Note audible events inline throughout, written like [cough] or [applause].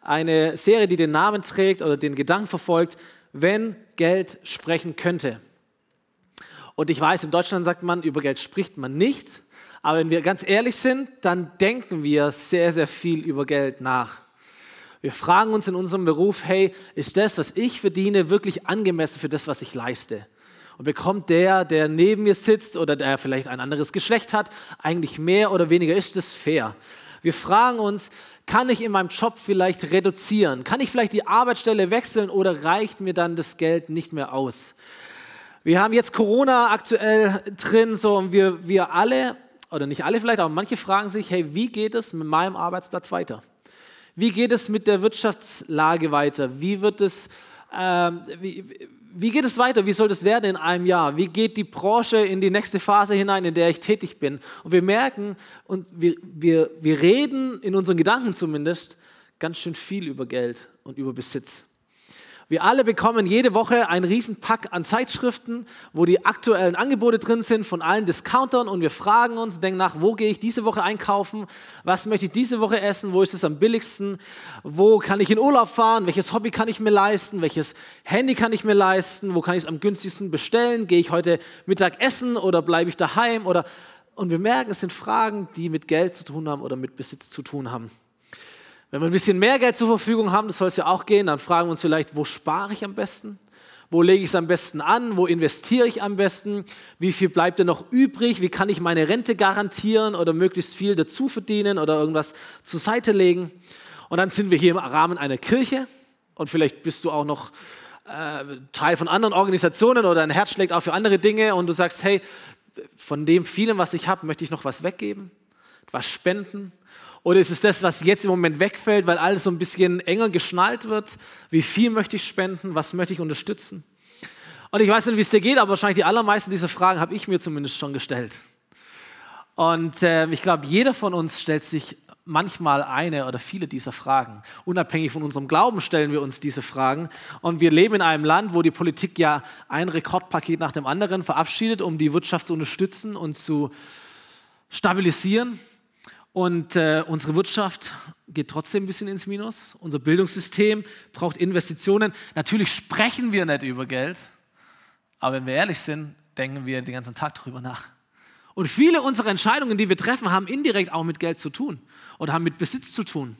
eine Serie, die den Namen trägt oder den Gedanken verfolgt, wenn Geld sprechen könnte. Und ich weiß, in Deutschland sagt man, über Geld spricht man nicht, aber wenn wir ganz ehrlich sind, dann denken wir sehr, sehr viel über Geld nach. Wir fragen uns in unserem Beruf, hey, ist das, was ich verdiene, wirklich angemessen für das, was ich leiste? Und bekommt der, der neben mir sitzt oder der vielleicht ein anderes Geschlecht hat, eigentlich mehr oder weniger? Ist das fair? Wir fragen uns, kann ich in meinem Job vielleicht reduzieren? Kann ich vielleicht die Arbeitsstelle wechseln oder reicht mir dann das Geld nicht mehr aus? Wir haben jetzt Corona aktuell drin, so und wir, wir alle, oder nicht alle vielleicht, aber manche fragen sich, hey, wie geht es mit meinem Arbeitsplatz weiter? Wie geht es mit der Wirtschaftslage weiter? Wie wird es, äh, wie, wie geht es weiter? Wie soll das werden in einem Jahr? Wie geht die Branche in die nächste Phase hinein, in der ich tätig bin? Und wir merken und wir, wir, wir reden in unseren Gedanken zumindest ganz schön viel über Geld und über Besitz. Wir alle bekommen jede Woche einen Riesenpack an Zeitschriften, wo die aktuellen Angebote drin sind von allen Discountern und wir fragen uns, denken nach, wo gehe ich diese Woche einkaufen, was möchte ich diese Woche essen, wo ist es am billigsten, wo kann ich in Urlaub fahren, welches Hobby kann ich mir leisten, welches Handy kann ich mir leisten, wo kann ich es am günstigsten bestellen, gehe ich heute Mittag essen oder bleibe ich daheim? Oder und wir merken, es sind Fragen, die mit Geld zu tun haben oder mit Besitz zu tun haben. Wenn wir ein bisschen mehr Geld zur Verfügung haben, das soll es ja auch gehen, dann fragen wir uns vielleicht, wo spare ich am besten? Wo lege ich es am besten an? Wo investiere ich am besten? Wie viel bleibt denn noch übrig? Wie kann ich meine Rente garantieren oder möglichst viel dazu verdienen oder irgendwas zur Seite legen? Und dann sind wir hier im Rahmen einer Kirche und vielleicht bist du auch noch äh, Teil von anderen Organisationen oder dein Herz schlägt auch für andere Dinge und du sagst, hey, von dem vielen, was ich habe, möchte ich noch was weggeben, was spenden, oder ist es das, was jetzt im Moment wegfällt, weil alles so ein bisschen enger geschnallt wird? Wie viel möchte ich spenden? Was möchte ich unterstützen? Und ich weiß nicht, wie es dir geht, aber wahrscheinlich die allermeisten dieser Fragen habe ich mir zumindest schon gestellt. Und äh, ich glaube, jeder von uns stellt sich manchmal eine oder viele dieser Fragen. Unabhängig von unserem Glauben stellen wir uns diese Fragen. Und wir leben in einem Land, wo die Politik ja ein Rekordpaket nach dem anderen verabschiedet, um die Wirtschaft zu unterstützen und zu stabilisieren. Und äh, unsere Wirtschaft geht trotzdem ein bisschen ins Minus. Unser Bildungssystem braucht Investitionen. Natürlich sprechen wir nicht über Geld, aber wenn wir ehrlich sind, denken wir den ganzen Tag darüber nach. Und viele unserer Entscheidungen, die wir treffen, haben indirekt auch mit Geld zu tun oder haben mit Besitz zu tun.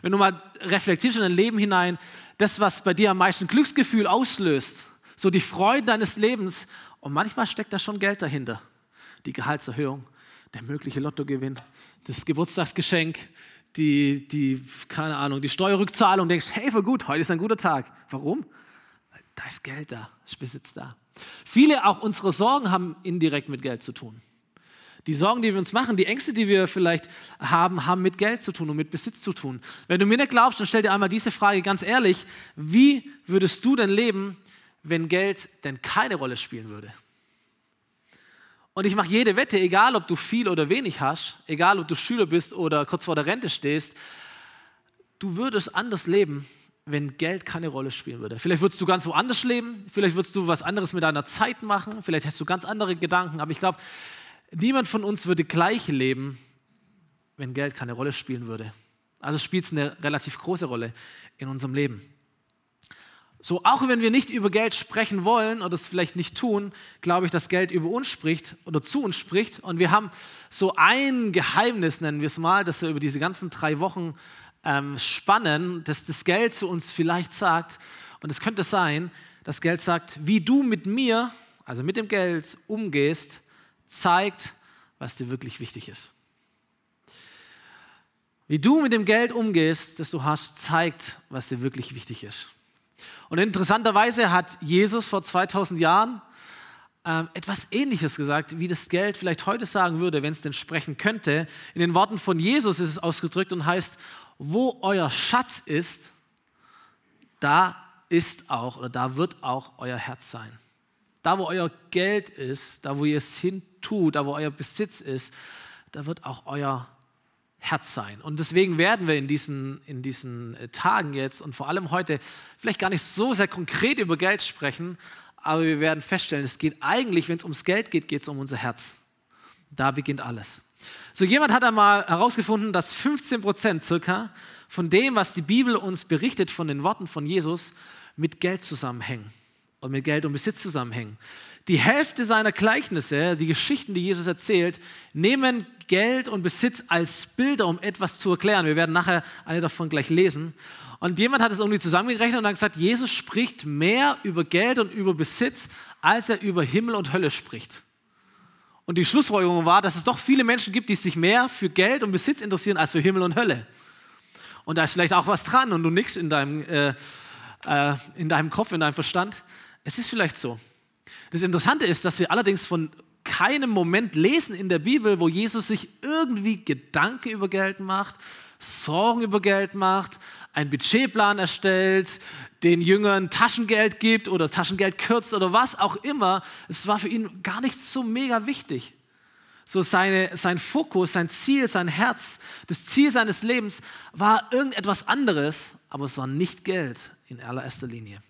Wenn du mal reflektierst in dein Leben hinein, das, was bei dir am meisten Glücksgefühl auslöst, so die Freude deines Lebens, und manchmal steckt da schon Geld dahinter. Die Gehaltserhöhung, der mögliche Lottogewinn, das Geburtstagsgeschenk, die, die, keine Ahnung, die Steuerrückzahlung, denkst, hey, voll gut, heute ist ein guter Tag. Warum? Weil da ist Geld da, ist Besitz da. Viele auch unsere Sorgen haben indirekt mit Geld zu tun. Die Sorgen, die wir uns machen, die Ängste, die wir vielleicht haben, haben mit Geld zu tun und mit Besitz zu tun. Wenn du mir nicht glaubst, dann stell dir einmal diese Frage ganz ehrlich, wie würdest du denn leben, wenn Geld denn keine Rolle spielen würde? Und ich mache jede Wette, egal ob du viel oder wenig hast, egal ob du Schüler bist oder kurz vor der Rente stehst, du würdest anders leben, wenn Geld keine Rolle spielen würde. Vielleicht würdest du ganz woanders leben, vielleicht würdest du was anderes mit deiner Zeit machen, vielleicht hast du ganz andere Gedanken, aber ich glaube, niemand von uns würde gleich leben, wenn Geld keine Rolle spielen würde. Also spielt es eine relativ große Rolle in unserem Leben. So, auch wenn wir nicht über Geld sprechen wollen oder es vielleicht nicht tun, glaube ich, dass Geld über uns spricht oder zu uns spricht. Und wir haben so ein Geheimnis, nennen wir es mal, dass wir über diese ganzen drei Wochen ähm, spannen, dass das Geld zu uns vielleicht sagt, und es könnte sein, dass Geld sagt, wie du mit mir, also mit dem Geld umgehst, zeigt, was dir wirklich wichtig ist. Wie du mit dem Geld umgehst, das du hast, zeigt, was dir wirklich wichtig ist. Und interessanterweise hat Jesus vor 2000 Jahren ähm, etwas Ähnliches gesagt, wie das Geld vielleicht heute sagen würde, wenn es denn sprechen könnte. In den Worten von Jesus ist es ausgedrückt und heißt, wo euer Schatz ist, da ist auch oder da wird auch euer Herz sein. Da, wo euer Geld ist, da, wo ihr es hin tut, da, wo euer Besitz ist, da wird auch euer Herz sein. Und deswegen werden wir in diesen, in diesen äh, Tagen jetzt und vor allem heute vielleicht gar nicht so sehr konkret über Geld sprechen, aber wir werden feststellen, es geht eigentlich, wenn es ums Geld geht, geht es um unser Herz. Da beginnt alles. So jemand hat einmal herausgefunden, dass 15 Prozent circa von dem, was die Bibel uns berichtet, von den Worten von Jesus, mit Geld zusammenhängen und mit Geld und Besitz zusammenhängen. Die Hälfte seiner Gleichnisse, die Geschichten, die Jesus erzählt, nehmen Geld und Besitz als Bilder, um etwas zu erklären. Wir werden nachher eine davon gleich lesen. Und jemand hat es irgendwie zusammengerechnet und dann gesagt, Jesus spricht mehr über Geld und über Besitz, als er über Himmel und Hölle spricht. Und die Schlussfolgerung war, dass es doch viele Menschen gibt, die sich mehr für Geld und Besitz interessieren als für Himmel und Hölle. Und da ist vielleicht auch was dran und du nix in deinem, äh, äh, in deinem Kopf, in deinem Verstand. Es ist vielleicht so. Das Interessante ist, dass wir allerdings von keinem Moment lesen in der Bibel, wo Jesus sich irgendwie Gedanken über Geld macht, Sorgen über Geld macht, einen Budgetplan erstellt, den Jüngern Taschengeld gibt oder Taschengeld kürzt oder was auch immer. Es war für ihn gar nicht so mega wichtig. So seine, sein Fokus, sein Ziel, sein Herz, das Ziel seines Lebens war irgendetwas anderes, aber es war nicht Geld in allererster Linie.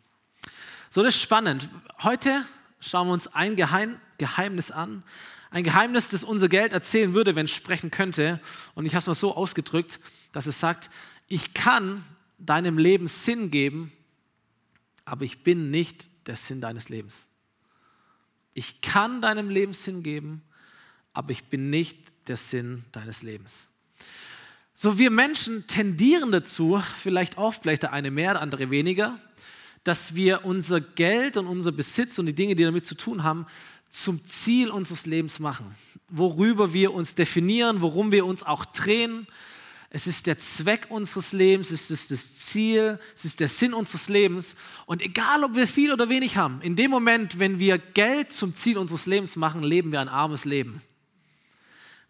So, das ist spannend. Heute schauen wir uns ein Geheim, Geheimnis an. Ein Geheimnis, das unser Geld erzählen würde, wenn es sprechen könnte. Und ich habe es mal so ausgedrückt, dass es sagt, ich kann deinem Leben Sinn geben, aber ich bin nicht der Sinn deines Lebens. Ich kann deinem Leben Sinn geben, aber ich bin nicht der Sinn deines Lebens. So, wir Menschen tendieren dazu, vielleicht oft, vielleicht der eine mehr, der andere weniger, dass wir unser Geld und unser Besitz und die Dinge, die damit zu tun haben, zum Ziel unseres Lebens machen. Worüber wir uns definieren, worum wir uns auch drehen, es ist der Zweck unseres Lebens, es ist das Ziel, es ist der Sinn unseres Lebens. Und egal, ob wir viel oder wenig haben, in dem Moment, wenn wir Geld zum Ziel unseres Lebens machen, leben wir ein armes Leben.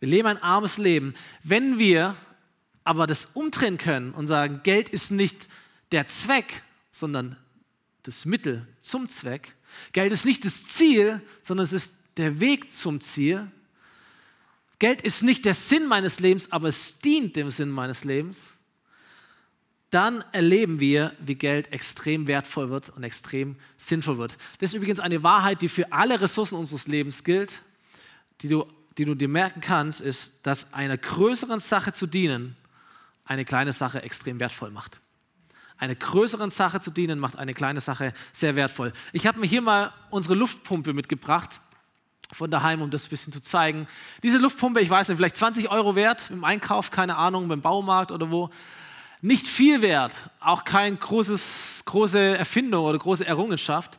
Wir leben ein armes Leben. Wenn wir aber das umdrehen können und sagen, Geld ist nicht der Zweck, sondern das Mittel zum Zweck. Geld ist nicht das Ziel, sondern es ist der Weg zum Ziel. Geld ist nicht der Sinn meines Lebens, aber es dient dem Sinn meines Lebens, dann erleben wir, wie Geld extrem wertvoll wird und extrem sinnvoll wird. Das ist übrigens eine Wahrheit, die für alle Ressourcen unseres Lebens gilt, die du, die du dir merken kannst, ist, dass einer größeren Sache zu dienen, eine kleine Sache extrem wertvoll macht. Eine größeren Sache zu dienen, macht eine kleine Sache sehr wertvoll. Ich habe mir hier mal unsere Luftpumpe mitgebracht von daheim, um das ein bisschen zu zeigen. Diese Luftpumpe, ich weiß nicht, vielleicht 20 Euro wert im Einkauf, keine Ahnung, beim Baumarkt oder wo. Nicht viel wert, auch kein großes, große Erfindung oder große Errungenschaft.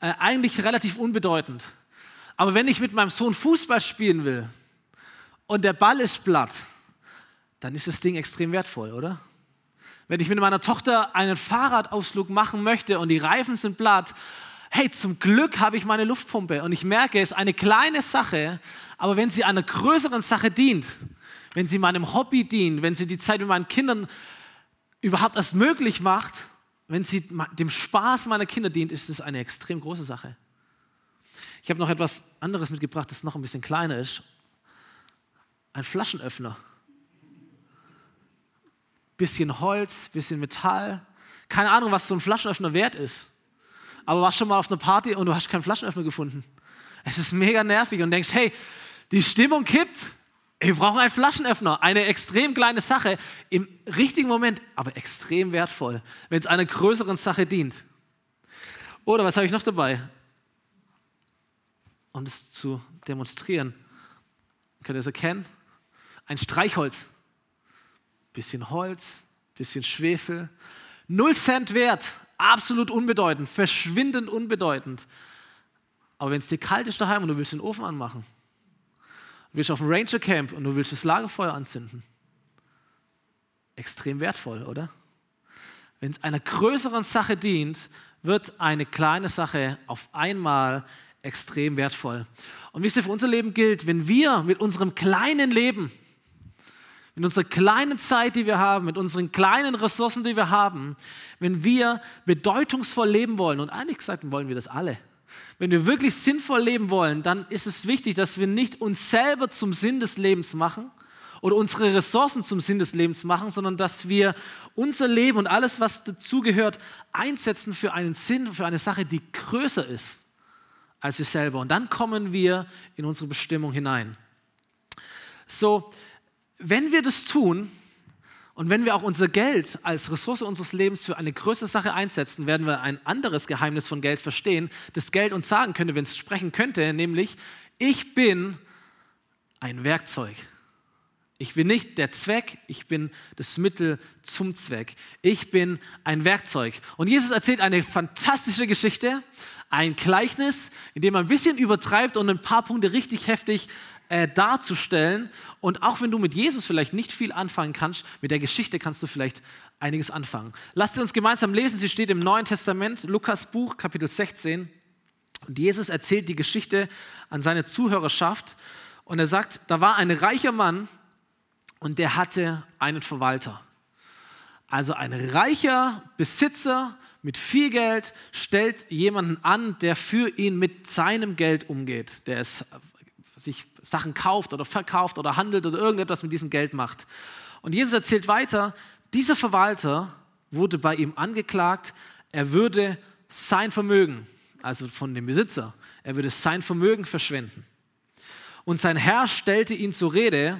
Äh, eigentlich relativ unbedeutend. Aber wenn ich mit meinem Sohn Fußball spielen will und der Ball ist platt, dann ist das Ding extrem wertvoll, oder? Wenn ich mit meiner Tochter einen Fahrradausflug machen möchte und die Reifen sind platt hey, zum Glück habe ich meine Luftpumpe und ich merke, es ist eine kleine Sache, aber wenn sie einer größeren Sache dient, wenn sie meinem Hobby dient, wenn sie die Zeit mit meinen Kindern überhaupt erst möglich macht, wenn sie dem Spaß meiner Kinder dient, ist es eine extrem große Sache. Ich habe noch etwas anderes mitgebracht, das noch ein bisschen kleiner ist. Ein Flaschenöffner. Bisschen Holz, bisschen Metall. Keine Ahnung, was so ein Flaschenöffner wert ist aber warst schon mal auf einer Party und du hast keinen Flaschenöffner gefunden. Es ist mega nervig und denkst, hey, die Stimmung kippt. Wir brauchen einen Flaschenöffner. Eine extrem kleine Sache im richtigen Moment, aber extrem wertvoll, wenn es einer größeren Sache dient. Oder was habe ich noch dabei? Um das zu demonstrieren. Könnt ihr es erkennen? Ein Streichholz. Bisschen Holz, bisschen Schwefel. Null Cent wert, absolut unbedeutend, verschwindend unbedeutend. Aber wenn es dir kalt ist daheim und du willst den Ofen anmachen, du willst auf dem Ranger Camp und du willst das Lagerfeuer anzünden, extrem wertvoll, oder? Wenn es einer größeren Sache dient, wird eine kleine Sache auf einmal extrem wertvoll. Und wisst ihr, für unser Leben gilt, wenn wir mit unserem kleinen Leben mit unserer kleinen Zeit, die wir haben, mit unseren kleinen Ressourcen, die wir haben, wenn wir bedeutungsvoll leben wollen, und eigentlich gesagt wollen wir das alle, wenn wir wirklich sinnvoll leben wollen, dann ist es wichtig, dass wir nicht uns selber zum Sinn des Lebens machen oder unsere Ressourcen zum Sinn des Lebens machen, sondern dass wir unser Leben und alles, was dazugehört, einsetzen für einen Sinn, für eine Sache, die größer ist als wir selber. Und dann kommen wir in unsere Bestimmung hinein. So, wenn wir das tun und wenn wir auch unser Geld als Ressource unseres Lebens für eine größere Sache einsetzen, werden wir ein anderes Geheimnis von Geld verstehen, das Geld uns sagen könnte, wenn es sprechen könnte, nämlich, ich bin ein Werkzeug. Ich bin nicht der Zweck, ich bin das Mittel zum Zweck. Ich bin ein Werkzeug. Und Jesus erzählt eine fantastische Geschichte, ein Gleichnis, in dem er ein bisschen übertreibt und ein paar Punkte richtig heftig äh, darzustellen. Und auch wenn du mit Jesus vielleicht nicht viel anfangen kannst, mit der Geschichte kannst du vielleicht einiges anfangen. Lasst uns gemeinsam lesen. Sie steht im Neuen Testament, Lukas Buch, Kapitel 16. Und Jesus erzählt die Geschichte an seine Zuhörerschaft. Und er sagt, da war ein reicher Mann, und der hatte einen Verwalter. Also ein reicher Besitzer mit viel Geld stellt jemanden an, der für ihn mit seinem Geld umgeht, der es, sich Sachen kauft oder verkauft oder handelt oder irgendetwas mit diesem Geld macht. Und Jesus erzählt weiter, dieser Verwalter wurde bei ihm angeklagt, er würde sein Vermögen, also von dem Besitzer, er würde sein Vermögen verschwenden. Und sein Herr stellte ihn zur Rede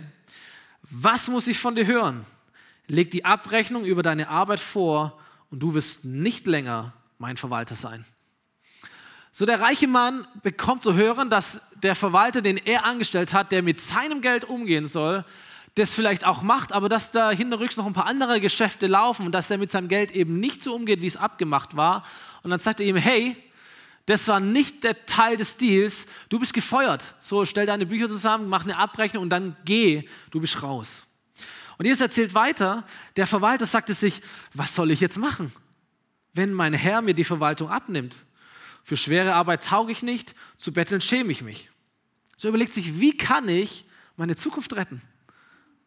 was muss ich von dir hören? Leg die Abrechnung über deine Arbeit vor und du wirst nicht länger mein Verwalter sein. So der reiche Mann bekommt zu hören, dass der Verwalter, den er angestellt hat, der mit seinem Geld umgehen soll, das vielleicht auch macht, aber dass da hinterrücks noch ein paar andere Geschäfte laufen und dass er mit seinem Geld eben nicht so umgeht, wie es abgemacht war. Und dann sagt er ihm, hey, das war nicht der Teil des Deals. Du bist gefeuert. So, stell deine Bücher zusammen, mach eine Abrechnung und dann geh. Du bist raus. Und Jesus erzählt weiter, der Verwalter sagte sich, was soll ich jetzt machen, wenn mein Herr mir die Verwaltung abnimmt? Für schwere Arbeit tauge ich nicht, zu betteln schäme ich mich. So überlegt sich, wie kann ich meine Zukunft retten?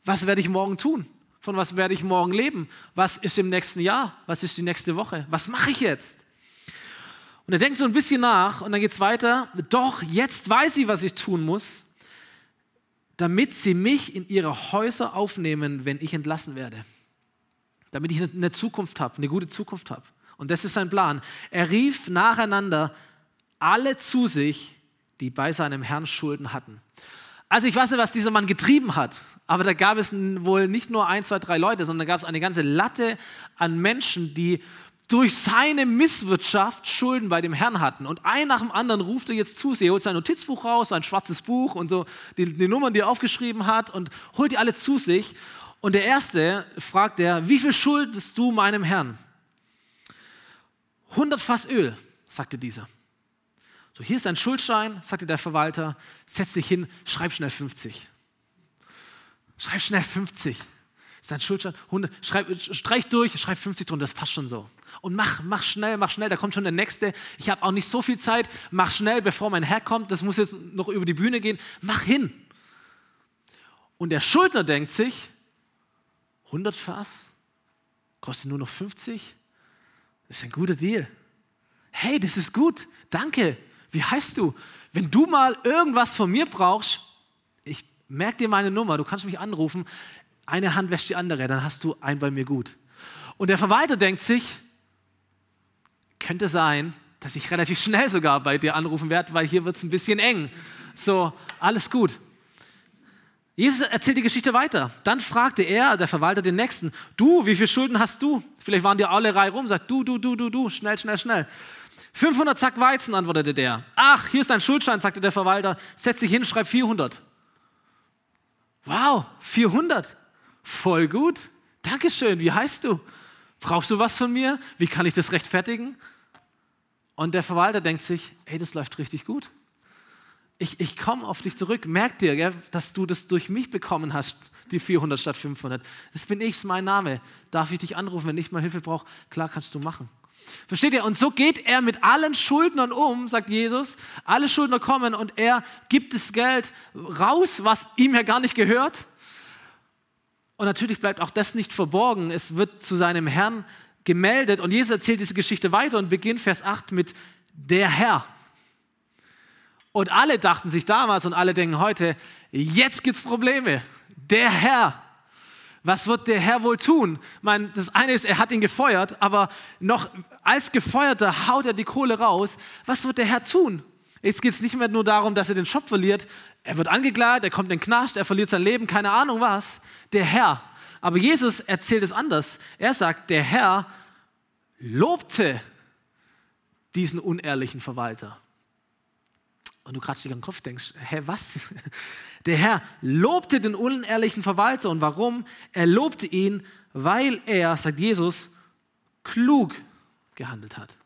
Was werde ich morgen tun? Von was werde ich morgen leben? Was ist im nächsten Jahr? Was ist die nächste Woche? Was mache ich jetzt? Und er denkt so ein bisschen nach und dann geht es weiter. Doch, jetzt weiß sie, was ich tun muss, damit sie mich in ihre Häuser aufnehmen, wenn ich entlassen werde. Damit ich eine Zukunft habe, eine gute Zukunft habe. Und das ist sein Plan. Er rief nacheinander alle zu sich, die bei seinem Herrn Schulden hatten. Also ich weiß nicht, was dieser Mann getrieben hat, aber da gab es wohl nicht nur ein, zwei, drei Leute, sondern da gab es eine ganze Latte an Menschen, die durch seine Misswirtschaft Schulden bei dem Herrn hatten. Und ein nach dem anderen ruft er jetzt zu. Er holt sein Notizbuch raus, sein schwarzes Buch und so die, die Nummern, die er aufgeschrieben hat und holt die alle zu sich. Und der erste fragt er, wie viel schuldest du meinem Herrn? 100 Fass Öl, sagte dieser. So, hier ist ein Schuldschein, sagte der Verwalter, setz dich hin, schreib schnell 50. Schreib schnell 50. Das ist ein Schuldschein, 100, schreib, streich durch, schreib 50 drunter, das passt schon so und mach, mach schnell, mach schnell, da kommt schon der nächste. Ich habe auch nicht so viel Zeit, mach schnell, bevor mein Herr kommt, das muss jetzt noch über die Bühne gehen, mach hin. Und der Schuldner denkt sich, 100 Fass, kostet nur noch 50, das ist ein guter Deal. Hey, das ist gut, danke. Wie heißt du? Wenn du mal irgendwas von mir brauchst, ich merke dir meine Nummer, du kannst mich anrufen, eine Hand wäscht die andere, dann hast du ein bei mir gut. Und der Verwalter denkt sich, könnte sein, dass ich relativ schnell sogar bei dir anrufen werde, weil hier wird es ein bisschen eng. So, alles gut. Jesus erzählt die Geschichte weiter. Dann fragte er, der Verwalter, den Nächsten, du, wie viele Schulden hast du? Vielleicht waren die alle Reihe rum, sagt du, du, du, du, du, schnell, schnell, schnell. 500 Zack Weizen, antwortete der. Ach, hier ist dein Schuldschein, sagte der Verwalter. Setz dich hin, schreib 400. Wow, 400. Voll gut. Dankeschön, wie heißt du? Brauchst du was von mir? Wie kann ich das rechtfertigen? Und der Verwalter denkt sich, hey, das läuft richtig gut. Ich, ich komme auf dich zurück. Merk dir, gell, dass du das durch mich bekommen hast, die 400 statt 500. Das bin ich, ist mein Name. Darf ich dich anrufen, wenn ich mal Hilfe brauche? Klar, kannst du machen. Versteht ihr? Und so geht er mit allen Schuldnern um, sagt Jesus. Alle Schuldner kommen und er gibt das Geld raus, was ihm ja gar nicht gehört. Und natürlich bleibt auch das nicht verborgen. Es wird zu seinem Herrn gemeldet und Jesus erzählt diese Geschichte weiter und beginnt Vers 8 mit der Herr. Und alle dachten sich damals und alle denken heute, jetzt gibt es Probleme. Der Herr. Was wird der Herr wohl tun? Ich meine, das eine ist, er hat ihn gefeuert, aber noch als Gefeuerter haut er die Kohle raus. Was wird der Herr tun? Jetzt geht es nicht mehr nur darum, dass er den Job verliert. Er wird angeklagt, er kommt in den Knast, er verliert sein Leben, keine Ahnung was. Der Herr. Aber Jesus erzählt es anders. Er sagt, der Herr lobte diesen unehrlichen Verwalter. Und du kratzt dich am Kopf, denkst, hä, was? [laughs] Der Herr lobte den unehrlichen Verwalter. Und warum? Er lobte ihn, weil er, sagt Jesus, klug gehandelt hat.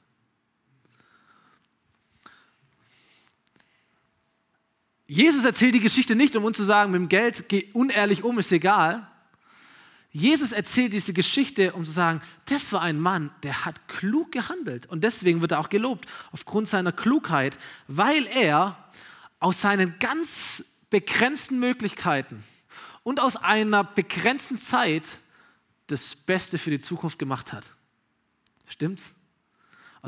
Jesus erzählt die Geschichte nicht, um uns zu sagen, mit dem Geld geh unehrlich um, ist egal. Jesus erzählt diese Geschichte, um zu sagen, das war ein Mann, der hat klug gehandelt. Und deswegen wird er auch gelobt, aufgrund seiner Klugheit, weil er aus seinen ganz begrenzten Möglichkeiten und aus einer begrenzten Zeit das Beste für die Zukunft gemacht hat. Stimmt's?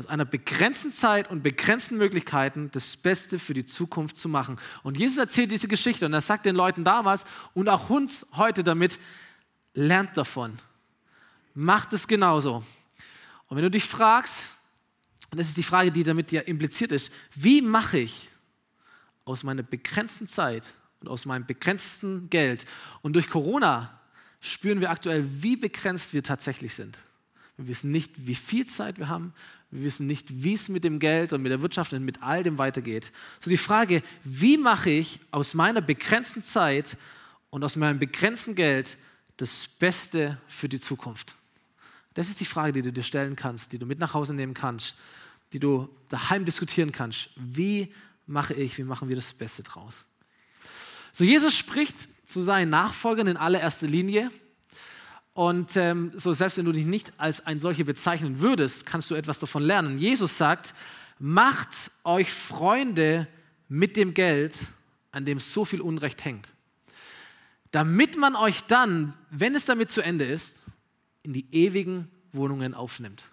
aus einer begrenzten Zeit und begrenzten Möglichkeiten das Beste für die Zukunft zu machen. Und Jesus erzählt diese Geschichte und er sagt den Leuten damals und auch uns heute damit, lernt davon. Macht es genauso. Und wenn du dich fragst, und das ist die Frage, die damit ja impliziert ist, wie mache ich aus meiner begrenzten Zeit und aus meinem begrenzten Geld und durch Corona spüren wir aktuell, wie begrenzt wir tatsächlich sind. Wir wissen nicht, wie viel Zeit wir haben. Wir wissen nicht, wie es mit dem Geld und mit der Wirtschaft und mit all dem weitergeht. So die Frage, wie mache ich aus meiner begrenzten Zeit und aus meinem begrenzten Geld das Beste für die Zukunft? Das ist die Frage, die du dir stellen kannst, die du mit nach Hause nehmen kannst, die du daheim diskutieren kannst. Wie mache ich, wie machen wir das Beste draus? So, Jesus spricht zu seinen Nachfolgern in allererster Linie und ähm, so selbst wenn du dich nicht als ein solcher bezeichnen würdest, kannst du etwas davon lernen. Jesus sagt, macht euch Freunde mit dem Geld, an dem so viel Unrecht hängt. Damit man euch dann, wenn es damit zu Ende ist, in die ewigen Wohnungen aufnimmt.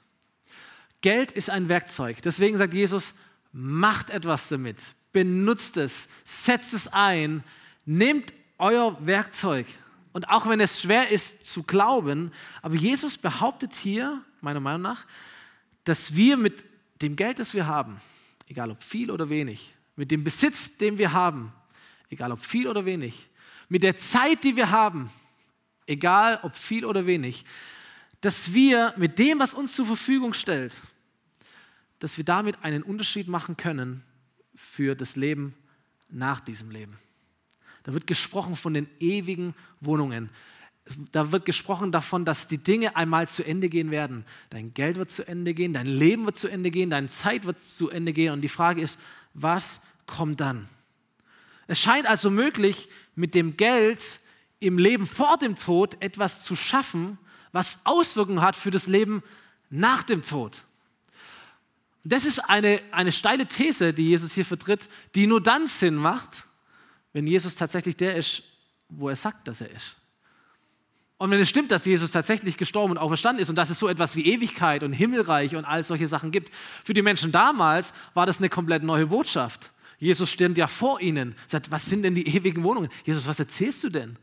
Geld ist ein Werkzeug. Deswegen sagt Jesus, macht etwas damit, benutzt es, setzt es ein, nehmt euer Werkzeug und auch wenn es schwer ist zu glauben, aber Jesus behauptet hier, meiner Meinung nach, dass wir mit dem Geld, das wir haben, egal ob viel oder wenig, mit dem Besitz, den wir haben, egal ob viel oder wenig, mit der Zeit, die wir haben, egal ob viel oder wenig, dass wir mit dem, was uns zur Verfügung stellt, dass wir damit einen Unterschied machen können für das Leben nach diesem Leben. Da wird gesprochen von den ewigen Wohnungen. Da wird gesprochen davon, dass die Dinge einmal zu Ende gehen werden. Dein Geld wird zu Ende gehen, dein Leben wird zu Ende gehen, deine Zeit wird zu Ende gehen. Und die Frage ist, was kommt dann? Es scheint also möglich, mit dem Geld im Leben vor dem Tod etwas zu schaffen, was Auswirkungen hat für das Leben nach dem Tod. Das ist eine, eine steile These, die Jesus hier vertritt, die nur dann Sinn macht, wenn Jesus tatsächlich der ist, wo er sagt, dass er ist. Und wenn es stimmt, dass Jesus tatsächlich gestorben und auferstanden ist und dass es so etwas wie Ewigkeit und Himmelreich und all solche Sachen gibt, für die Menschen damals war das eine komplett neue Botschaft. Jesus steht ja vor ihnen, sagt, was sind denn die ewigen Wohnungen? Jesus, was erzählst du denn?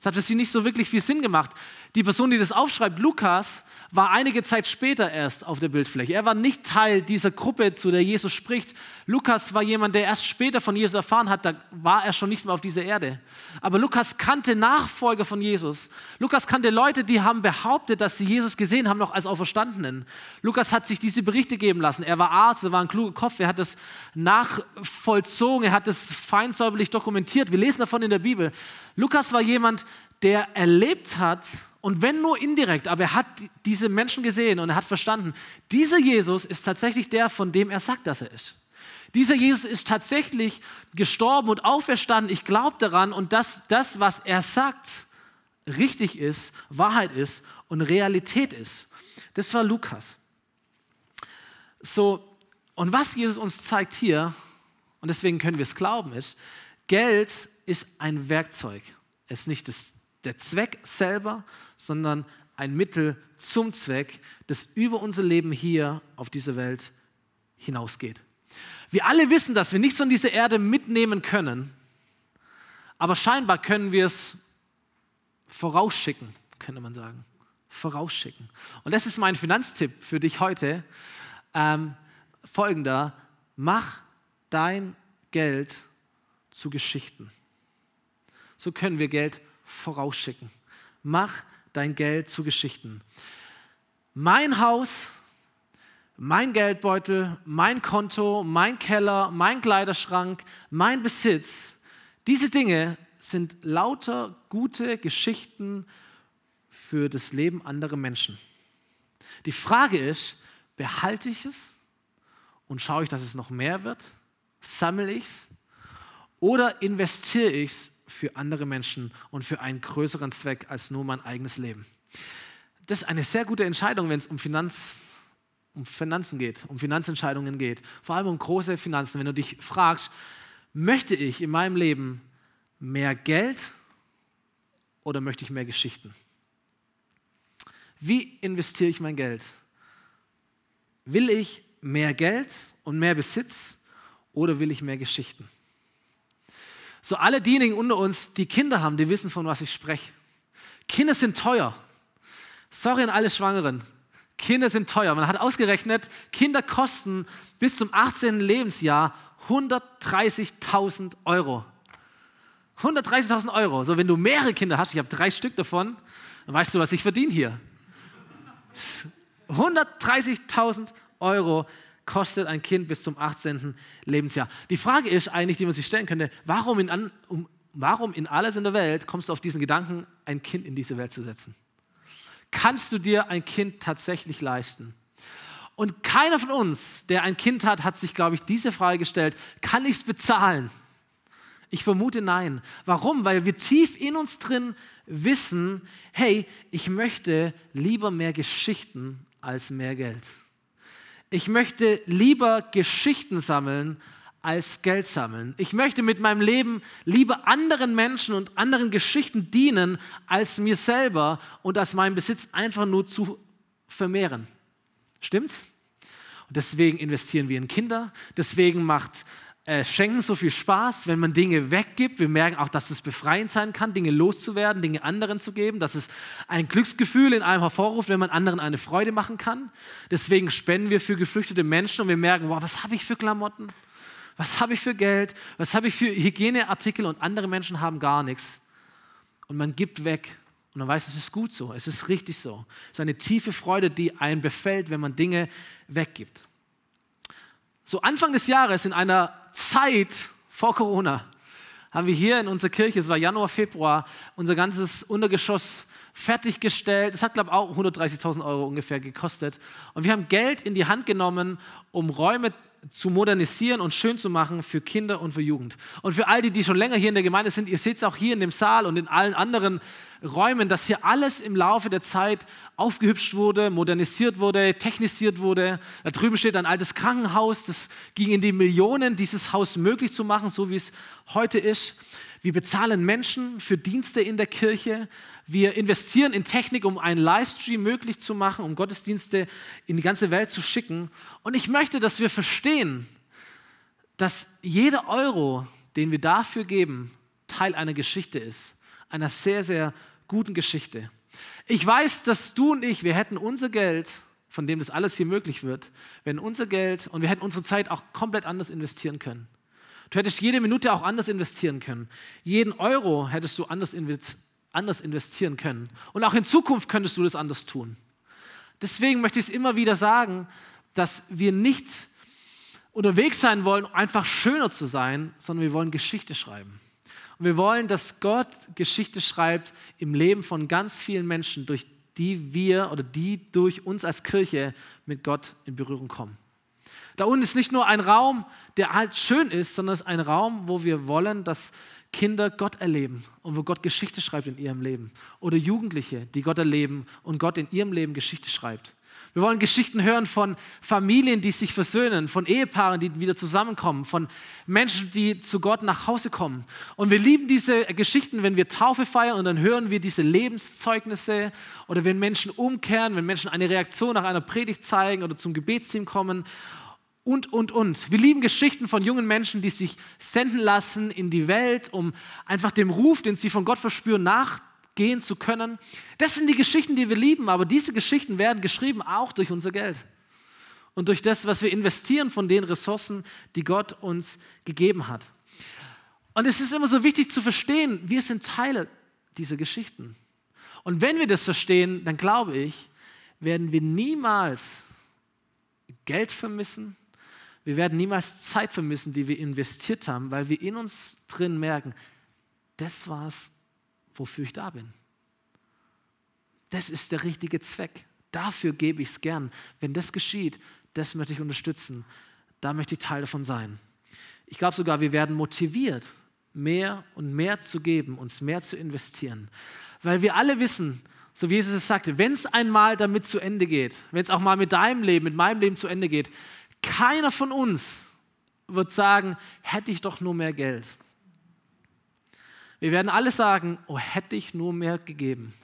Das hat für sie nicht so wirklich viel Sinn gemacht. Die Person, die das aufschreibt, Lukas, war einige Zeit später erst auf der Bildfläche. Er war nicht Teil dieser Gruppe, zu der Jesus spricht. Lukas war jemand, der erst später von Jesus erfahren hat, da war er schon nicht mehr auf dieser Erde. Aber Lukas kannte Nachfolger von Jesus. Lukas kannte Leute, die haben behauptet, dass sie Jesus gesehen haben, noch als Auferstandenen. Lukas hat sich diese Berichte geben lassen. Er war Arzt, er war ein kluger Kopf, er hat das nachvollzogen, er hat das feinsäuberlich dokumentiert. Wir lesen davon in der Bibel. Lukas war jemand, der erlebt hat, und wenn nur indirekt, aber er hat diese Menschen gesehen und er hat verstanden, dieser Jesus ist tatsächlich der, von dem er sagt, dass er ist. Dieser Jesus ist tatsächlich gestorben und auferstanden. Ich glaube daran und dass das, was er sagt, richtig ist, Wahrheit ist und Realität ist. Das war Lukas. So, und was Jesus uns zeigt hier, und deswegen können wir es glauben, ist, Geld ist ein Werkzeug. Es ist nicht das, der Zweck selber, sondern ein Mittel zum Zweck, das über unser Leben hier auf dieser Welt hinausgeht. Wir alle wissen, dass wir nichts von dieser Erde mitnehmen können, aber scheinbar können wir es vorausschicken, könnte man sagen. Vorausschicken. Und das ist mein Finanztipp für dich heute. Ähm, folgender, mach dein Geld zu Geschichten. So können wir Geld vorausschicken. Mach dein Geld zu Geschichten. Mein Haus, mein Geldbeutel, mein Konto, mein Keller, mein Kleiderschrank, mein Besitz, diese Dinge sind lauter gute Geschichten für das Leben anderer Menschen. Die Frage ist, behalte ich es und schaue ich, dass es noch mehr wird? Sammle ich es? Oder investiere ich es für andere Menschen und für einen größeren Zweck als nur mein eigenes Leben? Das ist eine sehr gute Entscheidung, wenn es um, Finanz, um Finanzen geht, um Finanzentscheidungen geht. Vor allem um große Finanzen. Wenn du dich fragst, möchte ich in meinem Leben mehr Geld oder möchte ich mehr Geschichten? Wie investiere ich mein Geld? Will ich mehr Geld und mehr Besitz oder will ich mehr Geschichten? So alle diejenigen unter uns, die Kinder haben, die wissen, von was ich spreche. Kinder sind teuer. Sorry an alle Schwangeren. Kinder sind teuer. Man hat ausgerechnet, Kinder kosten bis zum 18. Lebensjahr 130.000 Euro. 130.000 Euro. So, wenn du mehrere Kinder hast, ich habe drei Stück davon, dann weißt du, was ich verdiene hier. 130.000 Euro kostet ein Kind bis zum 18. Lebensjahr. Die Frage ist eigentlich, die man sich stellen könnte, warum in, um, warum in alles in der Welt kommst du auf diesen Gedanken, ein Kind in diese Welt zu setzen? Kannst du dir ein Kind tatsächlich leisten? Und keiner von uns, der ein Kind hat, hat sich, glaube ich, diese Frage gestellt, kann ich es bezahlen? Ich vermute nein. Warum? Weil wir tief in uns drin wissen, hey, ich möchte lieber mehr Geschichten als mehr Geld. Ich möchte lieber Geschichten sammeln als Geld sammeln. Ich möchte mit meinem Leben lieber anderen Menschen und anderen Geschichten dienen, als mir selber und als meinen Besitz einfach nur zu vermehren. Stimmt's? Und deswegen investieren wir in Kinder, deswegen macht äh, Schenken so viel Spaß, wenn man Dinge weggibt. Wir merken auch, dass es befreiend sein kann, Dinge loszuwerden, Dinge anderen zu geben, dass es ein Glücksgefühl in einem hervorruft, wenn man anderen eine Freude machen kann. Deswegen spenden wir für geflüchtete Menschen und wir merken, wow, was habe ich für Klamotten? Was habe ich für Geld? Was habe ich für Hygieneartikel? Und andere Menschen haben gar nichts. Und man gibt weg und man weiß, es ist gut so, es ist richtig so. Es ist eine tiefe Freude, die einen befällt, wenn man Dinge weggibt. So Anfang des Jahres in einer Zeit vor Corona haben wir hier in unserer Kirche, es war Januar, Februar, unser ganzes Untergeschoss fertiggestellt. Es hat, glaube ich, auch 130.000 Euro ungefähr gekostet. Und wir haben Geld in die Hand genommen, um Räume zu modernisieren und schön zu machen für Kinder und für Jugend. Und für all die, die schon länger hier in der Gemeinde sind, ihr seht es auch hier in dem Saal und in allen anderen Räumen, dass hier alles im Laufe der Zeit aufgehübscht wurde, modernisiert wurde, technisiert wurde. Da drüben steht ein altes Krankenhaus, das ging in die Millionen, dieses Haus möglich zu machen, so wie es heute ist. Wir bezahlen Menschen für Dienste in der Kirche. Wir investieren in Technik, um einen Livestream möglich zu machen, um Gottesdienste in die ganze Welt zu schicken. Und ich möchte, dass wir verstehen, dass jeder Euro, den wir dafür geben, Teil einer Geschichte ist. Einer sehr, sehr guten Geschichte. Ich weiß, dass du und ich, wir hätten unser Geld, von dem das alles hier möglich wird, wenn unser Geld und wir hätten unsere Zeit auch komplett anders investieren können. Du hättest jede Minute auch anders investieren können. Jeden Euro hättest du anders, investieren können. Und auch in Zukunft könntest du das anders tun. Deswegen möchte ich es immer wieder sagen, dass wir nicht unterwegs sein wollen, einfach schöner zu sein, sondern wir wollen Geschichte schreiben. Und wir wollen, dass Gott Geschichte schreibt im Leben von ganz vielen Menschen, durch die wir oder die durch uns als Kirche mit Gott in Berührung kommen. Da unten ist nicht nur ein Raum, der halt schön ist, sondern es ist ein Raum, wo wir wollen, dass Kinder Gott erleben und wo Gott Geschichte schreibt in ihrem Leben. Oder Jugendliche, die Gott erleben und Gott in ihrem Leben Geschichte schreibt. Wir wollen Geschichten hören von Familien, die sich versöhnen, von Ehepaaren, die wieder zusammenkommen, von Menschen, die zu Gott nach Hause kommen. Und wir lieben diese Geschichten, wenn wir Taufe feiern und dann hören wir diese Lebenszeugnisse oder wenn Menschen umkehren, wenn Menschen eine Reaktion nach einer Predigt zeigen oder zum Gebetsteam kommen und, und, und. Wir lieben Geschichten von jungen Menschen, die sich senden lassen in die Welt, um einfach dem Ruf, den sie von Gott verspüren, nachgehen zu können. Das sind die Geschichten, die wir lieben, aber diese Geschichten werden geschrieben auch durch unser Geld. und durch das, was wir investieren von den Ressourcen, die Gott uns gegeben hat. Und es ist immer so wichtig zu verstehen, wir sind Teile dieser Geschichten. Und wenn wir das verstehen, dann glaube ich, werden wir niemals Geld vermissen, wir werden niemals Zeit vermissen, die wir investiert haben, weil wir in uns drin merken, das war es, wofür ich da bin. Das ist der richtige Zweck. Dafür gebe ich es gern. Wenn das geschieht, das möchte ich unterstützen. Da möchte ich Teil davon sein. Ich glaube sogar, wir werden motiviert, mehr und mehr zu geben, uns mehr zu investieren. Weil wir alle wissen, so wie Jesus es sagte, wenn es einmal damit zu Ende geht, wenn es auch mal mit deinem Leben, mit meinem Leben zu Ende geht, keiner von uns wird sagen, hätte ich doch nur mehr Geld. Wir werden alle sagen, oh, hätte ich nur mehr gegeben.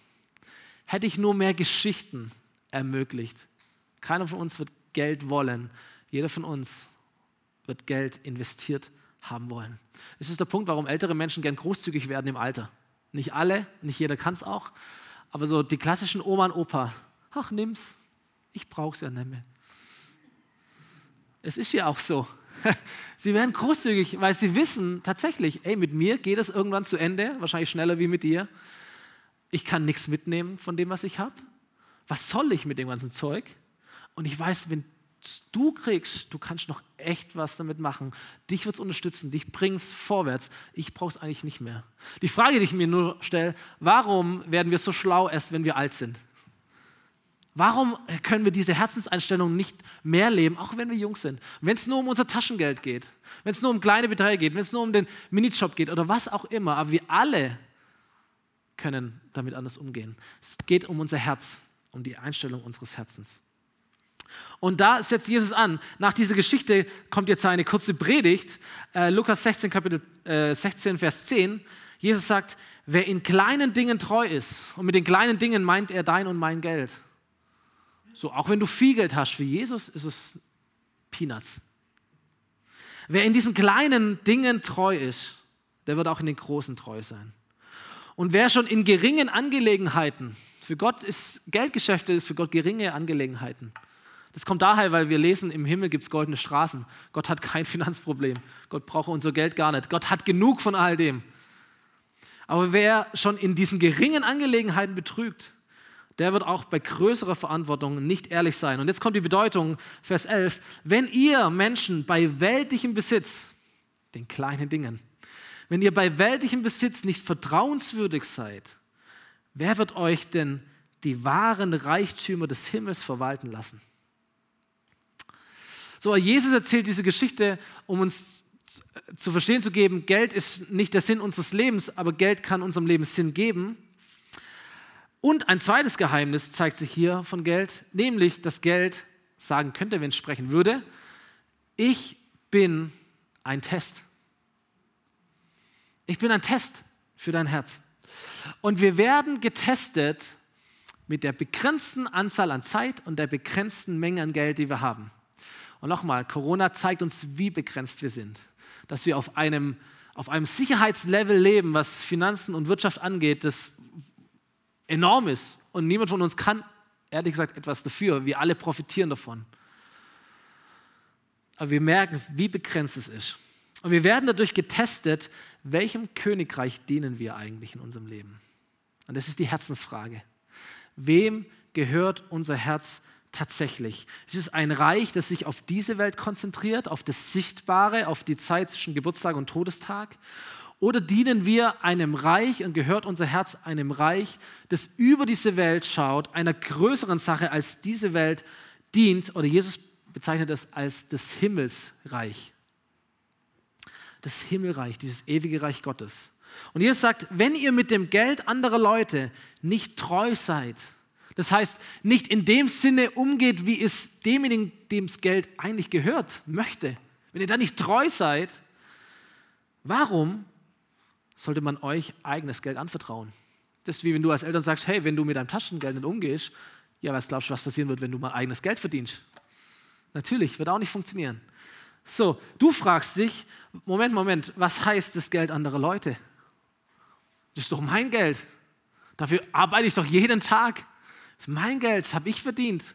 Hätte ich nur mehr Geschichten ermöglicht. Keiner von uns wird Geld wollen. Jeder von uns wird Geld investiert haben wollen. Das ist der Punkt, warum ältere Menschen gern großzügig werden im Alter. Nicht alle, nicht jeder kann es auch, aber so die klassischen Oma und Opa, ach nimm's, ich brauch's ja nicht mehr. Es ist ja auch so. [laughs] Sie werden großzügig, weil sie wissen tatsächlich, ey, mit mir geht es irgendwann zu Ende, wahrscheinlich schneller wie mit dir. Ich kann nichts mitnehmen von dem, was ich habe. Was soll ich mit dem ganzen Zeug? Und ich weiß, wenn du kriegst, du kannst noch echt was damit machen. Dich wird es unterstützen, dich bringt es vorwärts. Ich brauche es eigentlich nicht mehr. Die Frage, die ich mir nur stelle, warum werden wir so schlau erst, wenn wir alt sind? Warum können wir diese Herzenseinstellung nicht mehr leben, auch wenn wir jung sind? Wenn es nur um unser Taschengeld geht, wenn es nur um kleine Beträge geht, wenn es nur um den Minijob geht oder was auch immer, aber wir alle können damit anders umgehen. Es geht um unser Herz, um die Einstellung unseres Herzens. Und da setzt Jesus an. Nach dieser Geschichte kommt jetzt eine kurze Predigt. Äh, Lukas 16, Kapitel äh, 16, Vers 10. Jesus sagt, wer in kleinen Dingen treu ist, und mit den kleinen Dingen meint er dein und mein Geld so, auch wenn du viel Geld hast für Jesus, ist es Peanuts. Wer in diesen kleinen Dingen treu ist, der wird auch in den großen treu sein. Und wer schon in geringen Angelegenheiten, für Gott ist Geldgeschäfte, ist für Gott geringe Angelegenheiten. Das kommt daher, weil wir lesen, im Himmel gibt es goldene Straßen. Gott hat kein [laughs] Finanzproblem. Gott braucht unser Geld gar nicht. Gott hat genug von all dem. Aber wer schon in diesen geringen Angelegenheiten betrügt, der wird auch bei größerer Verantwortung nicht ehrlich sein. Und jetzt kommt die Bedeutung, Vers 11. Wenn ihr Menschen bei weltlichem Besitz, den kleinen Dingen, wenn ihr bei weltlichem Besitz nicht vertrauenswürdig seid, wer wird euch denn die wahren Reichtümer des Himmels verwalten lassen? So, Jesus erzählt diese Geschichte, um uns zu verstehen zu geben, Geld ist nicht der Sinn unseres Lebens, aber Geld kann unserem Leben Sinn geben. Und ein zweites Geheimnis zeigt sich hier von Geld, nämlich dass Geld sagen könnte, wenn es sprechen würde, ich bin ein Test. Ich bin ein Test für dein Herz. Und wir werden getestet mit der begrenzten Anzahl an Zeit und der begrenzten Menge an Geld, die wir haben. Und nochmal, Corona zeigt uns, wie begrenzt wir sind. Dass wir auf einem, auf einem Sicherheitslevel leben, was Finanzen und Wirtschaft angeht, das enorm ist und niemand von uns kann, ehrlich gesagt, etwas dafür. Wir alle profitieren davon. Aber wir merken, wie begrenzt es ist. Und wir werden dadurch getestet, welchem Königreich dienen wir eigentlich in unserem Leben? Und das ist die Herzensfrage. Wem gehört unser Herz tatsächlich? Es ist ein Reich, das sich auf diese Welt konzentriert, auf das Sichtbare, auf die Zeit zwischen Geburtstag und Todestag? Oder dienen wir einem Reich und gehört unser Herz einem Reich, das über diese Welt schaut, einer größeren Sache als diese Welt dient? Oder Jesus bezeichnet es als das Himmelsreich. Das Himmelreich, dieses ewige Reich Gottes. Und Jesus sagt, wenn ihr mit dem Geld anderer Leute nicht treu seid, das heißt, nicht in dem Sinne umgeht, wie es demjenigen, dem das Geld eigentlich gehört, möchte, wenn ihr da nicht treu seid, warum sollte man euch eigenes Geld anvertrauen. Das ist wie wenn du als Eltern sagst, hey, wenn du mit deinem Taschengeld nicht umgehst, ja, was glaubst du, was passieren wird, wenn du mal eigenes Geld verdienst? Natürlich, wird auch nicht funktionieren. So, du fragst dich, Moment, Moment, was heißt das Geld anderer Leute? Das ist doch mein Geld. Dafür arbeite ich doch jeden Tag. Das ist mein Geld, das habe ich verdient.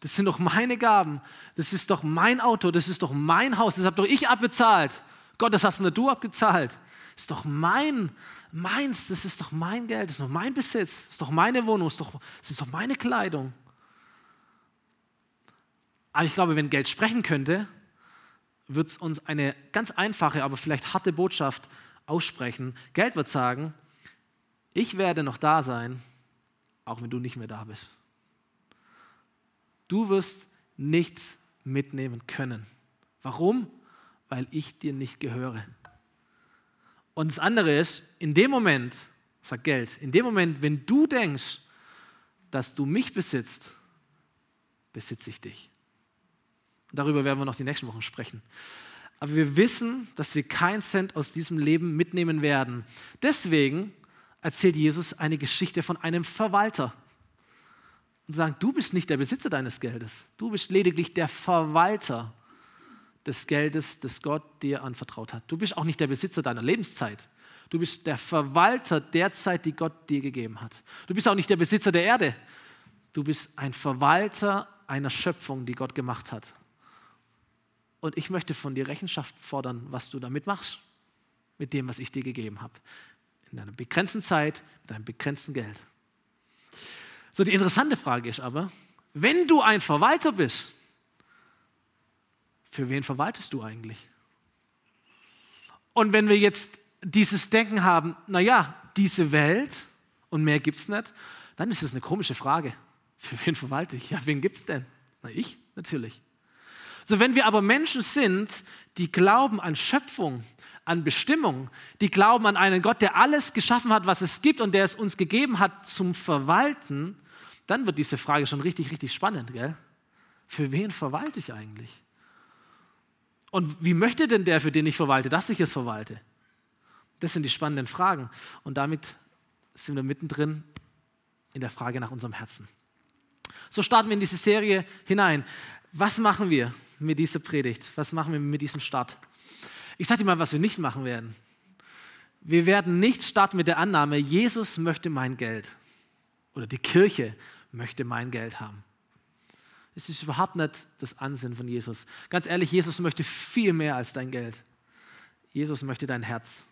Das sind doch meine Gaben. Das ist doch mein Auto. Das ist doch mein Haus. Das habe doch ich abbezahlt. Gott, das hast nur du abgezahlt. Ist doch mein, meins. Das ist doch mein Geld. Das ist doch mein Besitz. Das ist doch meine Wohnung. Das ist doch, das ist doch meine Kleidung. Aber ich glaube, wenn Geld sprechen könnte, wird es uns eine ganz einfache, aber vielleicht harte Botschaft aussprechen. Geld wird sagen, ich werde noch da sein, auch wenn du nicht mehr da bist. Du wirst nichts mitnehmen können. Warum? Weil ich dir nicht gehöre. Und das andere ist, in dem Moment, sagt Geld, in dem Moment, wenn du denkst, dass du mich besitzt, besitze ich dich. Darüber werden wir noch die nächsten Wochen sprechen. Aber wir wissen, dass wir keinen Cent aus diesem Leben mitnehmen werden. Deswegen erzählt Jesus eine Geschichte von einem Verwalter und sagt, du bist nicht der Besitzer deines Geldes, du bist lediglich der Verwalter des Geldes, das Gott dir anvertraut hat. Du bist auch nicht der Besitzer deiner Lebenszeit. Du bist der Verwalter der Zeit, die Gott dir gegeben hat. Du bist auch nicht der Besitzer der Erde. Du bist ein Verwalter einer Schöpfung, die Gott gemacht hat. Und ich möchte von dir Rechenschaft fordern, was du damit machst, mit dem, was ich dir gegeben habe. In einer begrenzten Zeit, mit einem begrenzten Geld. So, die interessante Frage ist aber, wenn du ein Verwalter bist, für wen verwaltest du eigentlich? Und wenn wir jetzt dieses Denken haben, naja, diese Welt und mehr gibt es nicht, dann ist es eine komische Frage. Für wen verwalte ich? Ja, wen gibt es denn? Na, ich natürlich. So, wenn wir aber Menschen sind, die glauben an Schöpfung, an Bestimmung, die glauben an einen Gott, der alles geschaffen hat, was es gibt und der es uns gegeben hat zum Verwalten, dann wird diese Frage schon richtig, richtig spannend. Gell? Für wen verwalte ich eigentlich? Und wie möchte denn der, für den ich verwalte, dass ich es verwalte? Das sind die spannenden Fragen. Und damit sind wir mittendrin in der Frage nach unserem Herzen. So starten wir in diese Serie hinein. Was machen wir? mit dieser Predigt? Was machen wir mit diesem Start? Ich sage dir mal, was wir nicht machen werden. Wir werden nicht starten mit der Annahme, Jesus möchte mein Geld oder die Kirche möchte mein Geld haben. Es ist überhaupt nicht das Ansinnen von Jesus. Ganz ehrlich, Jesus möchte viel mehr als dein Geld. Jesus möchte dein Herz.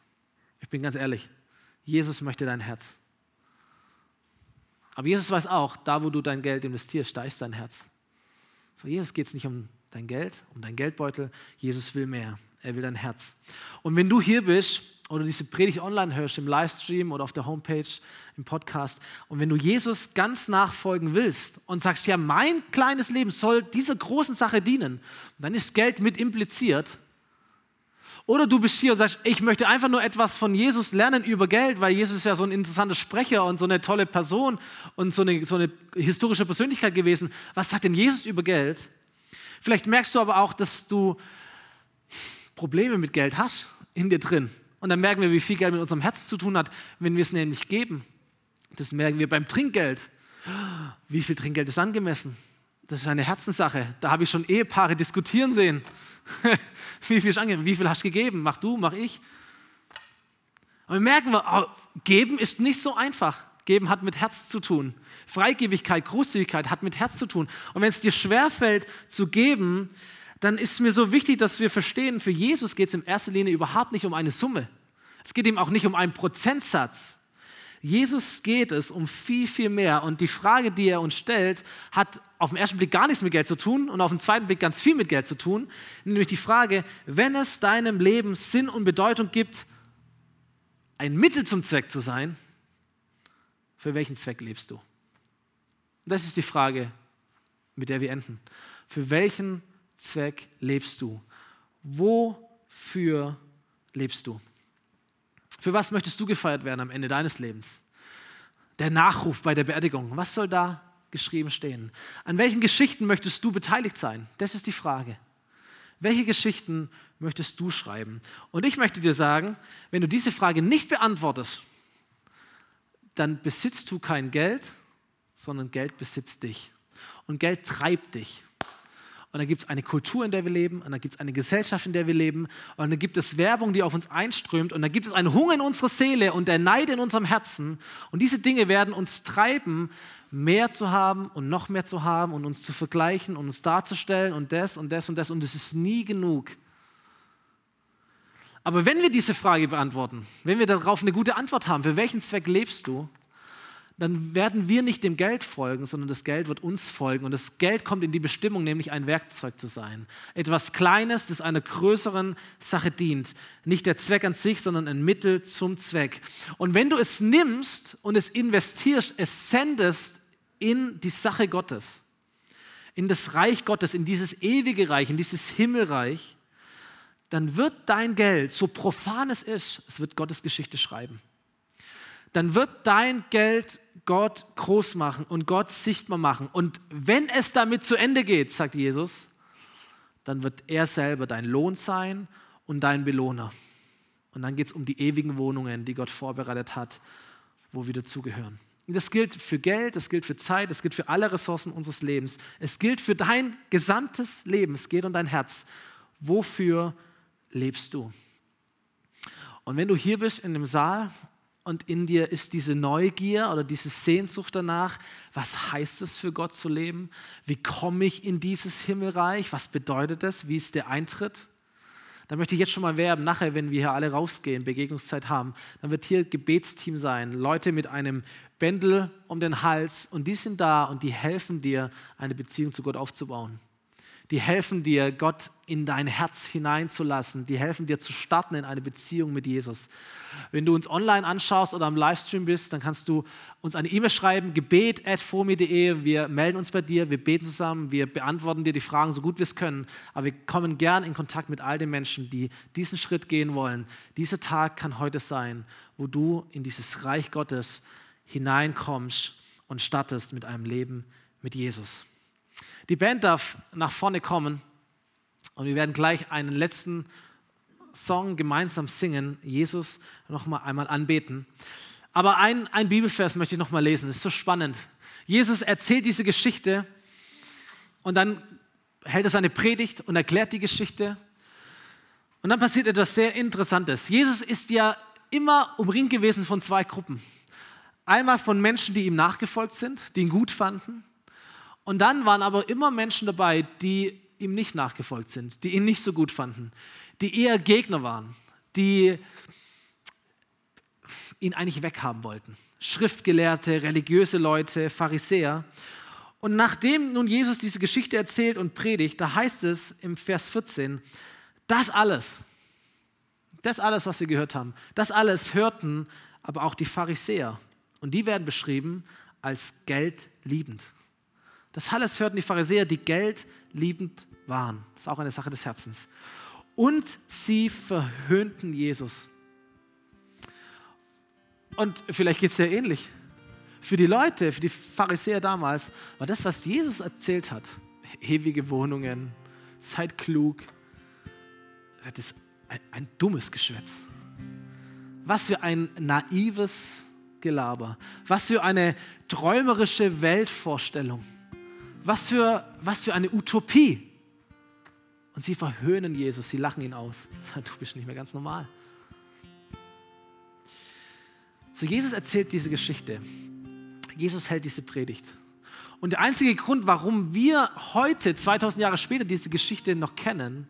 Ich bin ganz ehrlich, Jesus möchte dein Herz. Aber Jesus weiß auch, da wo du dein Geld investierst, da ist dein Herz. So, Jesus geht es nicht um dein Geld, um dein Geldbeutel. Jesus will mehr. Er will dein Herz. Und wenn du hier bist oder diese Predigt online hörst, im Livestream oder auf der Homepage, im Podcast, und wenn du Jesus ganz nachfolgen willst und sagst, ja, mein kleines Leben soll dieser großen Sache dienen, dann ist Geld mit impliziert. Oder du bist hier und sagst, ich möchte einfach nur etwas von Jesus lernen über Geld, weil Jesus ist ja so ein interessanter Sprecher und so eine tolle Person und so eine, so eine historische Persönlichkeit gewesen. Was sagt denn Jesus über Geld? Vielleicht merkst du aber auch, dass du Probleme mit Geld hast in dir drin. Und dann merken wir, wie viel Geld mit unserem Herzen zu tun hat, wenn wir es nämlich geben. Das merken wir beim Trinkgeld. Wie viel Trinkgeld ist angemessen? Das ist eine Herzenssache. Da habe ich schon Ehepaare diskutieren sehen. [laughs] wie viel ist angemessen? Wie viel hast du gegeben? Mach du, mach ich. Und wir merken, oh, geben ist nicht so einfach. Geben hat mit Herz zu tun. Freigebigkeit, Großzügigkeit hat mit Herz zu tun. Und wenn es dir schwerfällt zu geben, dann ist mir so wichtig, dass wir verstehen, für Jesus geht es in erster Linie überhaupt nicht um eine Summe. Es geht ihm auch nicht um einen Prozentsatz. Jesus geht es um viel, viel mehr. Und die Frage, die er uns stellt, hat auf den ersten Blick gar nichts mit Geld zu tun und auf den zweiten Blick ganz viel mit Geld zu tun. Nämlich die Frage, wenn es deinem Leben Sinn und Bedeutung gibt, ein Mittel zum Zweck zu sein, für welchen Zweck lebst du? Das ist die Frage, mit der wir enden. Für welchen Zweck lebst du? Wofür lebst du? Für was möchtest du gefeiert werden am Ende deines Lebens? Der Nachruf bei der Beerdigung, was soll da geschrieben stehen? An welchen Geschichten möchtest du beteiligt sein? Das ist die Frage. Welche Geschichten möchtest du schreiben? Und ich möchte dir sagen, wenn du diese Frage nicht beantwortest, dann besitzt du kein Geld, sondern Geld besitzt dich. Und Geld treibt dich. Und dann gibt es eine Kultur, in der wir leben, und dann gibt es eine Gesellschaft, in der wir leben, und dann gibt es Werbung, die auf uns einströmt, und dann gibt es einen Hunger in unserer Seele und der Neid in unserem Herzen. Und diese Dinge werden uns treiben, mehr zu haben und noch mehr zu haben und uns zu vergleichen und uns darzustellen und das und das und das, und es ist nie genug. Aber wenn wir diese Frage beantworten, wenn wir darauf eine gute Antwort haben, für welchen Zweck lebst du, dann werden wir nicht dem Geld folgen, sondern das Geld wird uns folgen. Und das Geld kommt in die Bestimmung, nämlich ein Werkzeug zu sein. Etwas Kleines, das einer größeren Sache dient. Nicht der Zweck an sich, sondern ein Mittel zum Zweck. Und wenn du es nimmst und es investierst, es sendest in die Sache Gottes, in das Reich Gottes, in dieses ewige Reich, in dieses Himmelreich, dann wird dein Geld, so profan es ist, es wird Gottes Geschichte schreiben dann wird dein Geld Gott groß machen und Gott sichtbar machen. Und wenn es damit zu Ende geht, sagt Jesus, dann wird er selber dein Lohn sein und dein Belohner. Und dann geht es um die ewigen Wohnungen, die Gott vorbereitet hat, wo wir dazugehören. Das gilt für Geld, das gilt für Zeit, das gilt für alle Ressourcen unseres Lebens. Es gilt für dein gesamtes Leben. Es geht um dein Herz. Wofür lebst du? Und wenn du hier bist in dem Saal und in dir ist diese Neugier oder diese Sehnsucht danach, was heißt es für Gott zu leben? Wie komme ich in dieses Himmelreich? Was bedeutet das? Wie ist der Eintritt? Da möchte ich jetzt schon mal werben, nachher, wenn wir hier alle rausgehen, Begegnungszeit haben, dann wird hier Gebetsteam sein, Leute mit einem Bändel um den Hals und die sind da und die helfen dir, eine Beziehung zu Gott aufzubauen die helfen dir, Gott in dein Herz hineinzulassen, die helfen dir zu starten in eine Beziehung mit Jesus. Wenn du uns online anschaust oder am Livestream bist, dann kannst du uns eine E-Mail schreiben, gebet.fomi.de. Wir melden uns bei dir, wir beten zusammen, wir beantworten dir die Fragen so gut wir es können. Aber wir kommen gern in Kontakt mit all den Menschen, die diesen Schritt gehen wollen. Dieser Tag kann heute sein, wo du in dieses Reich Gottes hineinkommst und startest mit einem Leben mit Jesus. Die Band darf nach vorne kommen und wir werden gleich einen letzten Song gemeinsam singen, Jesus noch mal einmal anbeten. Aber ein, ein Bibelvers möchte ich noch mal lesen, das ist so spannend. Jesus erzählt diese Geschichte und dann hält er seine Predigt und erklärt die Geschichte. Und dann passiert etwas sehr Interessantes. Jesus ist ja immer umringt gewesen von zwei Gruppen. Einmal von Menschen, die ihm nachgefolgt sind, die ihn gut fanden, und dann waren aber immer Menschen dabei, die ihm nicht nachgefolgt sind, die ihn nicht so gut fanden, die eher Gegner waren, die ihn eigentlich weghaben wollten. Schriftgelehrte, religiöse Leute, Pharisäer. Und nachdem nun Jesus diese Geschichte erzählt und predigt, da heißt es im Vers 14, das alles, das alles, was wir gehört haben, das alles hörten aber auch die Pharisäer. Und die werden beschrieben als geldliebend. Das alles hörten die Pharisäer, die Geld liebend waren. Das ist auch eine Sache des Herzens. Und sie verhöhnten Jesus. Und vielleicht geht es dir ähnlich. Für die Leute, für die Pharisäer damals, war das, was Jesus erzählt hat, ewige Wohnungen, seid klug, das ist ein, ein dummes Geschwätz. Was für ein naives Gelaber. Was für eine träumerische Weltvorstellung. Was für, was für eine Utopie. Und sie verhöhnen Jesus, sie lachen ihn aus. [laughs] Du bist nicht mehr ganz normal. So, Jesus erzählt diese Geschichte. Jesus hält diese Predigt. Und der einzige Grund, warum wir heute, 2000 Jahre später, diese Geschichte noch kennen,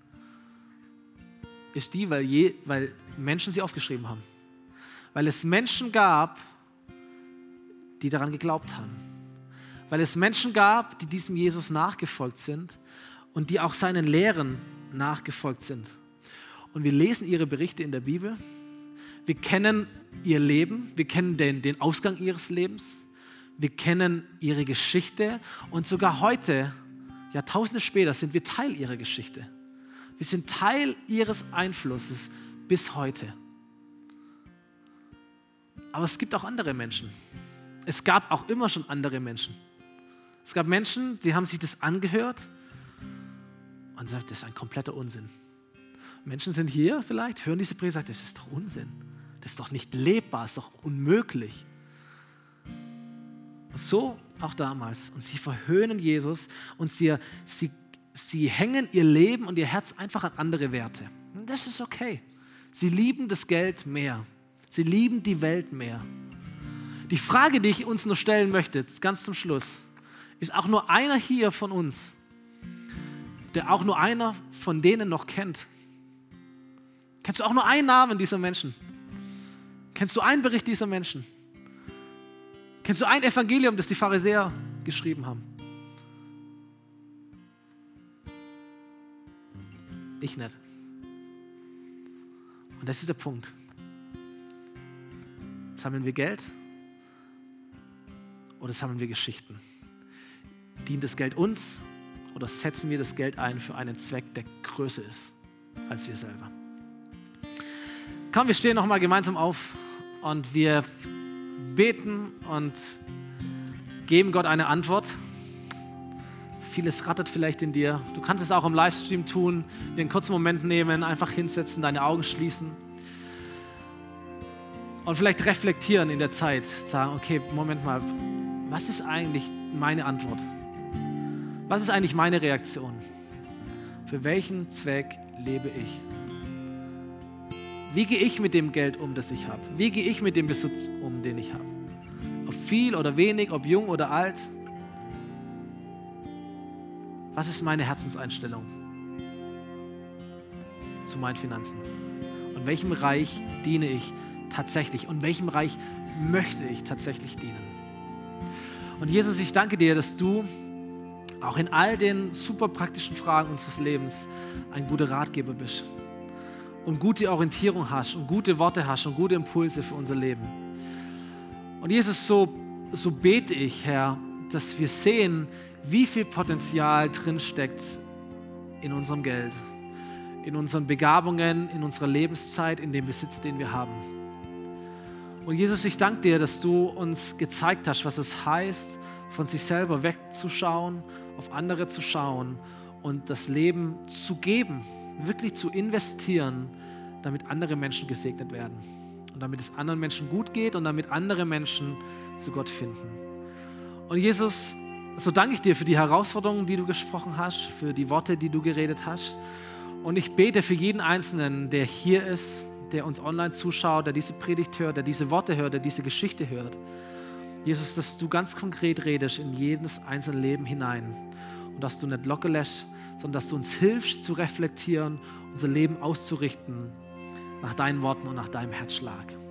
ist die, weil, je, weil Menschen sie aufgeschrieben haben. Weil es Menschen gab, die daran geglaubt haben weil es Menschen gab, die diesem Jesus nachgefolgt sind und die auch seinen Lehren nachgefolgt sind. Und wir lesen ihre Berichte in der Bibel. Wir kennen ihr Leben, wir kennen den, den Ausgang ihres Lebens, wir kennen ihre Geschichte und sogar heute, Jahrtausende später, sind wir Teil ihrer Geschichte. Wir sind Teil ihres Einflusses bis heute. Aber es gibt auch andere Menschen. Es gab auch immer schon andere Menschen. Es gab Menschen, die haben sich das angehört und sagt, das ist ein kompletter Unsinn. Menschen sind hier vielleicht, hören diese Predigt sagen, das ist doch Unsinn. Das ist doch nicht lebbar, das ist doch unmöglich. So auch damals. Und sie verhöhnen Jesus und sie, sie sie hängen ihr Leben und ihr Herz einfach an andere Werte. Das ist okay. Sie lieben das Geld mehr. Sie lieben die Welt mehr. Die Frage, die ich uns nur stellen möchte, ganz zum Schluss, ist auch nur einer hier von uns, der auch nur einer von denen noch kennt. Kennst du auch nur einen Namen dieser Menschen? Kennst du einen Bericht dieser Menschen? Kennst du ein Evangelium, das die Pharisäer geschrieben haben? Ich nicht. Und das ist der Punkt. Sammeln wir Geld oder sammeln wir Geschichten? Dient das Geld uns oder setzen wir das Geld ein für einen Zweck, der größer ist als wir selber? Komm, wir stehen nochmal gemeinsam auf und wir beten und geben Gott eine Antwort. Vieles rattert vielleicht in dir. Du kannst es auch im Livestream tun, dir einen kurzen Moment nehmen, einfach hinsetzen, deine Augen schließen und vielleicht reflektieren in der Zeit. Sagen, okay, Moment mal, was ist eigentlich meine Antwort? Was ist eigentlich meine Reaktion? Für welchen Zweck lebe ich? Wie gehe ich mit dem Geld um, das ich habe? Wie gehe ich mit dem Besitz um, den ich habe? Ob viel oder wenig, ob jung oder alt? Was ist meine Herzenseinstellung zu meinen Finanzen? Und welchem Reich diene ich tatsächlich? Und welchem Reich möchte ich tatsächlich dienen? Und Jesus, ich danke dir, dass du auch in all den super praktischen Fragen unseres Lebens ein guter Ratgeber bist und gute Orientierung hast und gute Worte hast und gute Impulse für unser Leben. Und Jesus, so, so bete ich, Herr, dass wir sehen, wie viel Potenzial drinsteckt in unserem Geld, in unseren Begabungen, in unserer Lebenszeit, in dem Besitz, den wir haben. Und Jesus, ich danke dir, dass du uns gezeigt hast, was es heißt, von sich selber wegzuschauen, auf andere zu schauen und das Leben zu geben, wirklich zu investieren, damit andere Menschen gesegnet werden und damit es anderen Menschen gut geht und damit andere Menschen zu Gott finden. Und Jesus, so danke ich dir für die Herausforderungen, die du gesprochen hast, für die Worte, die du geredet hast. Und ich bete für jeden Einzelnen, der hier ist, der uns online zuschaut, der diese Predigt hört, der diese Worte hört, der diese Geschichte hört. Jesus, dass du ganz konkret redest in jedes einzelne Leben hinein und dass du nicht locker lässt, sondern dass du uns hilfst zu reflektieren, unser Leben auszurichten nach deinen Worten und nach deinem Herzschlag.